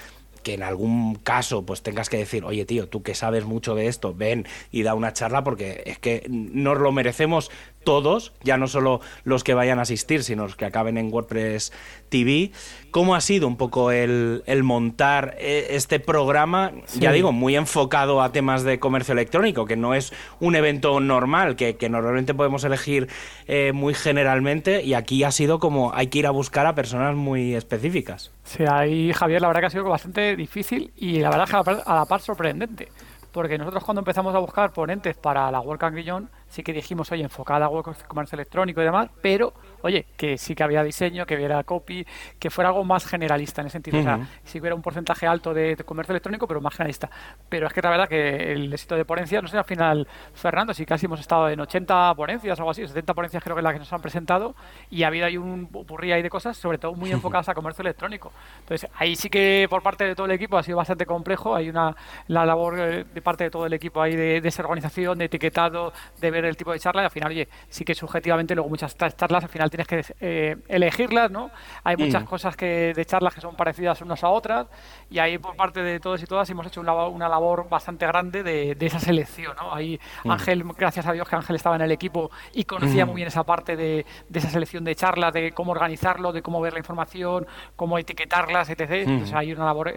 que en algún caso pues tengas que decir, oye tío, tú que sabes mucho de esto, ven y da una charla porque es que nos lo merecemos todos, ya no solo los que vayan a asistir, sino los que acaben en WordPress TV. ¿Cómo ha sido un poco el, montar eh, este programa, ya digo, muy enfocado a temas de comercio electrónico, que no es un evento normal, que, normalmente podemos elegir eh, muy generalmente, y aquí ha sido como hay que ir a buscar a personas muy específicas? Sí, ahí Javier, la verdad que ha sido bastante difícil y la verdad que a la par sorprendente porque nosotros cuando empezamos a buscar ponentes para la World Guillón, sí que dijimos, oye, enfocada a comercio electrónico y demás, pero oye, que sí que había diseño, que hubiera copy, que fuera algo más generalista en ese sentido. O sea, sí que hubiera un porcentaje alto de, comercio electrónico, pero más generalista. Pero es que la verdad que el éxito de ponencias, no sé, al final, Fernando, si casi hemos estado en 80 ponencias o algo así, 70 ponencias creo que es la que nos han presentado, y ha habido ahí un burrí ahí de cosas, sobre todo muy enfocadas a comercio electrónico. Entonces, ahí sí que por parte de todo el equipo ha sido bastante complejo. Hay una la labor eh, de parte de todo el equipo ahí de, desorganización, de etiquetado, de ver el tipo de charla, y al final, oye, sí que subjetivamente luego muchas charlas al final tienes que eh, elegirlas, ¿no? Hay muchas mm. cosas que de charlas que son parecidas unas a otras y ahí por parte de todos y todas hemos hecho una, labor bastante grande de, esa selección, ¿no? Ahí mm. Ángel, gracias a Dios que Ángel estaba en el equipo y conocía mm. muy bien esa parte de, esa selección de charlas, de cómo organizarlo, de cómo ver la información, cómo etiquetarlas, etc. Entonces hay una labor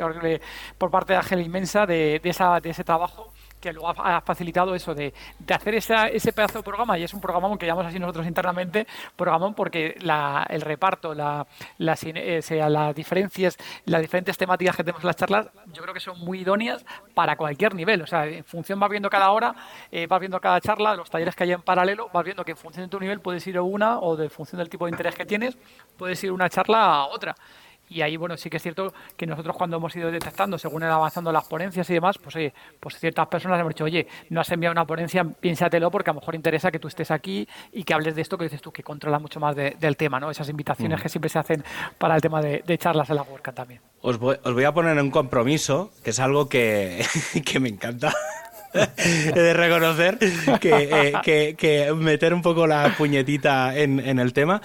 por parte de Ángel inmensa de, esa, de ese trabajo que luego ha, facilitado eso de, hacer ese pedazo de programa, y es un programón que llamamos así nosotros internamente, programón porque el reparto, la, eh, las diferencias, las diferentes temáticas que tenemos en las charlas, yo creo que son muy idóneas para cualquier nivel. O sea, en función vas viendo cada hora, eh, vas viendo cada charla, los talleres que hay en paralelo, vas viendo que en función de tu nivel puedes ir a una o de función del tipo de interés que tienes, puedes ir una charla a otra. Y ahí, bueno, sí que es cierto que nosotros cuando hemos ido detectando, según han avanzando las ponencias y demás, pues oye, pues ciertas personas hemos dicho, oye, no has enviado una ponencia, piénsatelo porque a lo mejor interesa que tú estés aquí y que hables de esto que dices tú, que controla mucho más del tema, ¿no? Esas invitaciones mm. que siempre se hacen para el tema de, charlas en la WordCamp también. Os voy, os voy a poner un compromiso, que es algo que, que me encanta. de reconocer que, eh, que, meter un poco la puñetita en, en el tema.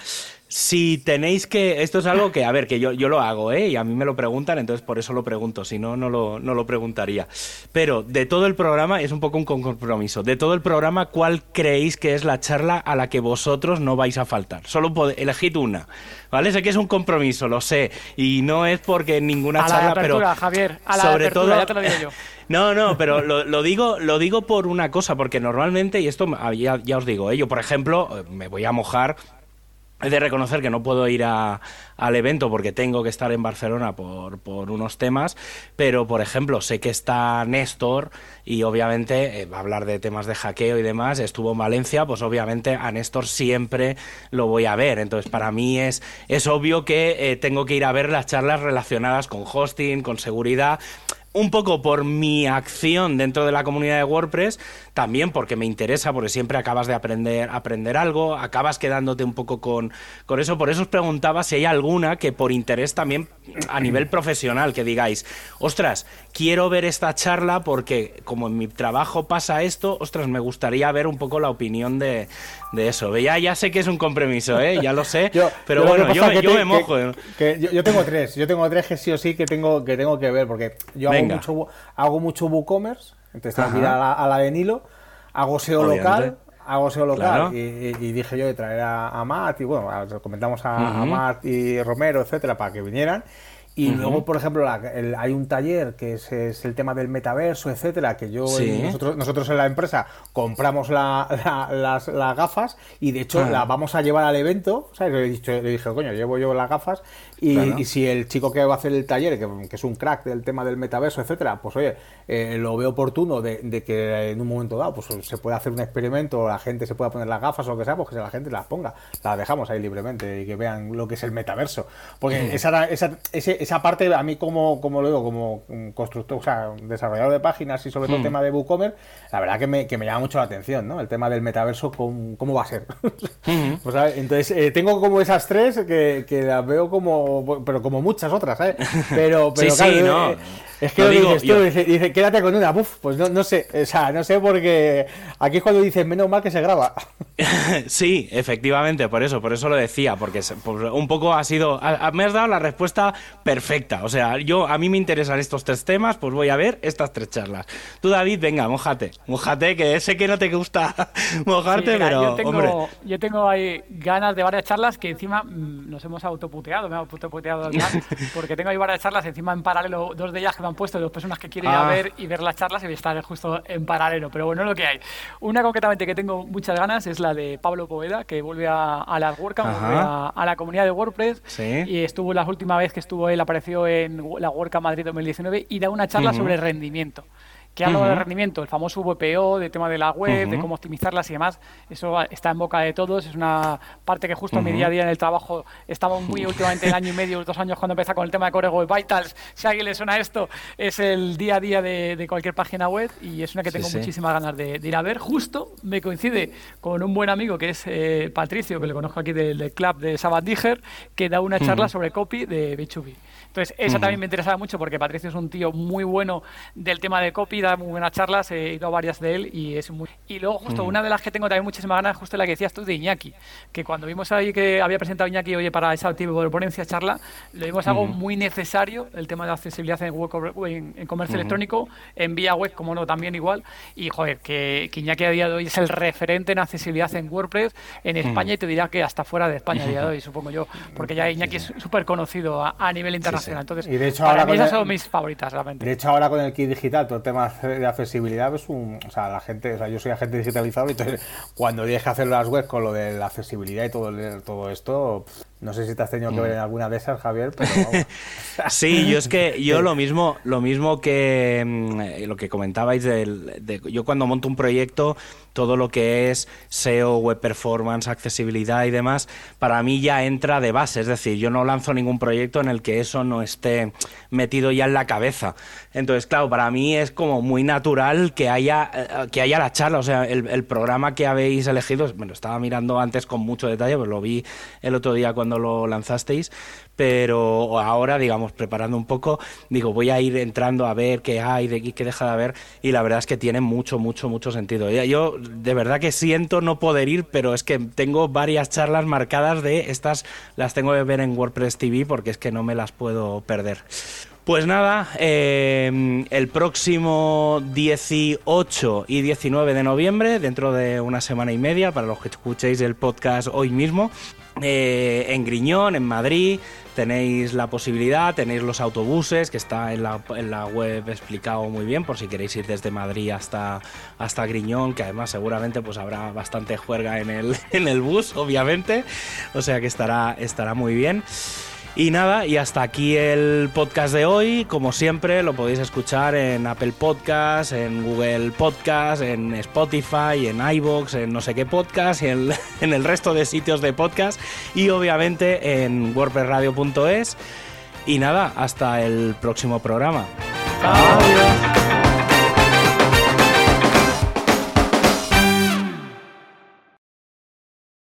Si tenéis que. Esto es algo que, a ver, que yo, yo lo hago, ¿eh? Y a mí me lo preguntan, entonces por eso lo pregunto. Si no, no lo, no lo preguntaría. Pero de todo el programa, es un poco un compromiso. De todo el programa, ¿cuál creéis que es la charla a la que vosotros no vais a faltar? Solo elegid una. ¿Vale? Sé que es un compromiso, lo sé. Y no es porque ninguna charla, pero. Javier, a la sobre todo. Ya te lo digo yo. No, no, pero lo, digo, lo digo por una cosa, porque normalmente, y esto ya, ya os digo, ¿eh? yo por ejemplo, me voy a mojar He de reconocer que no puedo ir al evento porque tengo que estar en Barcelona por, por, unos temas, pero por ejemplo sé que está Néstor y obviamente eh, va a hablar de temas de hackeo y demás, estuvo en Valencia, pues obviamente a Néstor siempre lo voy a ver, entonces para mí es, es obvio que eh, tengo que ir a ver las charlas relacionadas con hosting, con seguridad, un poco por mi acción dentro de la comunidad de WordPress, también porque me interesa, porque siempre acabas de aprender, aprender algo, acabas quedándote un poco con, con eso. Por eso os preguntaba si hay alguna que por interés también a nivel profesional, que digáis, ostras, quiero ver esta charla porque como en mi trabajo pasa esto, ostras, me gustaría ver un poco la opinión de, eso. Ya, ya sé que es un compromiso, ¿eh? ya lo sé, pero bueno, yo, me mojo. yo, tengo tres, yo tengo tres que sí o sí que tengo que, tengo que ver, porque yo hago mucho, hago mucho WooCommerce, entonces tengo que ir a la, de Nilo, hago SEO local, hago SEO local y, dije yo de traer a, Matt y bueno, comentamos a, a Matt y Romero, etcétera, para que vinieran y luego, por ejemplo, hay un taller que es, el tema del metaverso, etcétera, que yo nosotros, nosotros en la empresa compramos las, gafas y de hecho las vamos a llevar al evento. Le, he dicho, le dije, coño, llevo yo las gafas y, si el chico que va a hacer el taller, que, es un crack del tema del metaverso, etcétera, pues oye, eh, lo veo oportuno de, que en un momento dado pues se pueda hacer un experimento, la gente se pueda poner las gafas o lo que sea, pues que la gente las ponga, las dejamos ahí libremente y que vean lo que es el metaverso. Porque esa, esa, esa parte, a mí como, como lo digo, como constructor, o sea, desarrollador de páginas y sobre todo el tema de WooCommerce, la verdad que me, que me llama mucho la atención, ¿no? El tema del metaverso, ¿cómo, cómo va a ser? pues, entonces, eh, tengo como esas tres que, que las veo como pero como muchas otras, ¿eh? Pero, pero claro, es que lo digo, dice, quédate con una, Uf, pues no, no sé, o sea, no sé porque aquí es cuando dices, menos mal que se graba. sí, efectivamente, por eso, por eso lo decía, porque un poco ha sido, me has dado la respuesta perfecta, o sea, yo, a mí me interesan estos tres temas, pues voy a ver estas tres charlas. Tú, David, venga, mojate, mojate, que sé que no te gusta mojarte, pero, yo tengo, Yo tengo ahí ganas de varias charlas que encima mm, nos hemos autoputeado, me he autoputeado porque tengo ahí varias charlas encima en paralelo, dos de ellas que han puesto dos personas que quieren ir a ah. ver y ver las charlas y estar justo en paralelo. Pero bueno, lo que hay. Una concretamente que tengo muchas ganas es la de Pablo Poveda, que vuelve a, a las WordCamp, a, la comunidad de WordPress. Y estuvo la última vez que estuvo él, apareció en la WordCamp Madrid 2019 y da una charla sobre rendimiento que habla de rendimiento, el famoso VPO, de tema de la web, de cómo optimizarlas y demás, eso está en boca de todos, es una parte que justo en mi día a día en el trabajo estaba muy últimamente el año y medio, dos años cuando empecé con el tema de Core Web Vitals, si a alguien le suena esto, es el día a día de, cualquier página web y es una que tengo muchísimas ganas de, ir a ver, justo me coincide con un buen amigo que es eh, Patricio, que le conozco aquí del, club de Sabbath Digger, que da una charla sobre copy de B2B. Entonces, esa también me interesaba mucho porque Patricio es un tío muy bueno del tema de copy, da muy buenas charlas, he ido a varias de él y es muy... Y luego justo una de las que tengo también muchísimas ganas, justo la que decías tú de Iñaki, que cuando vimos ahí que había presentado Iñaki, oye, para esa tipo de ponencia, charla, lo vimos algo muy necesario, el tema de accesibilidad en, en, comercio electrónico, en vía web, como no, también igual, y joder, que, Iñaki a día de hoy es el referente en accesibilidad en WordPress en España y te dirá que hasta fuera de España a día de hoy, supongo yo, porque ya Iñaki es súper conocido a, nivel internacional. Entonces, y de hecho, para mí esas son mis favoritas realmente. De hecho, ahora con el kit digital, todo el tema de accesibilidad es un. O sea, la gente. O sea, yo soy agente digitalizado, y entonces cuando tienes que hacer las webs con lo de la accesibilidad y todo, todo esto, no sé si te has tenido que ver mm. en alguna de esas, Javier, pero Sí, yo es que yo lo mismo, lo mismo que mm, lo que comentabais del, de, yo cuando monto un proyecto, todo lo que es SEO, web performance, accesibilidad y demás, para mí ya entra de base, es decir, yo no lanzo ningún proyecto en el que eso no esté metido ya en la cabeza. Entonces, claro, para mí es como muy natural que haya eh, que haya la charla, o sea, el, el programa que habéis elegido, me lo estaba mirando antes con mucho detalle, pues lo vi el otro día lo lanzasteis, pero ahora, digamos, preparando un poco, digo, voy a ir entrando a ver qué hay, de qué deja de haber, y la verdad es que tiene mucho, mucho, mucho sentido. Yo de verdad que siento no poder ir, pero es que tengo varias charlas marcadas de estas, las tengo que ver en WordPress TV porque es que no me las puedo perder. Pues nada, eh, el próximo 18 y 19 de noviembre, dentro de una semana y media, para los que escuchéis el podcast hoy mismo, eh, en Griñón, en Madrid, tenéis la posibilidad, tenéis los autobuses, que está en la, web explicado muy bien, por si queréis ir desde Madrid hasta, hasta Griñón, que además seguramente pues habrá bastante juerga en el, en el bus, obviamente, o sea que estará, estará muy bien. Y nada, y hasta aquí el podcast de hoy. Como siempre, lo podéis escuchar en Apple Podcast, en Google Podcast, en Spotify, en iBox, en no sé qué podcast y en, el resto de sitios de podcast. Y obviamente en wordpressradio.es. Y nada, hasta el próximo programa. Adiós.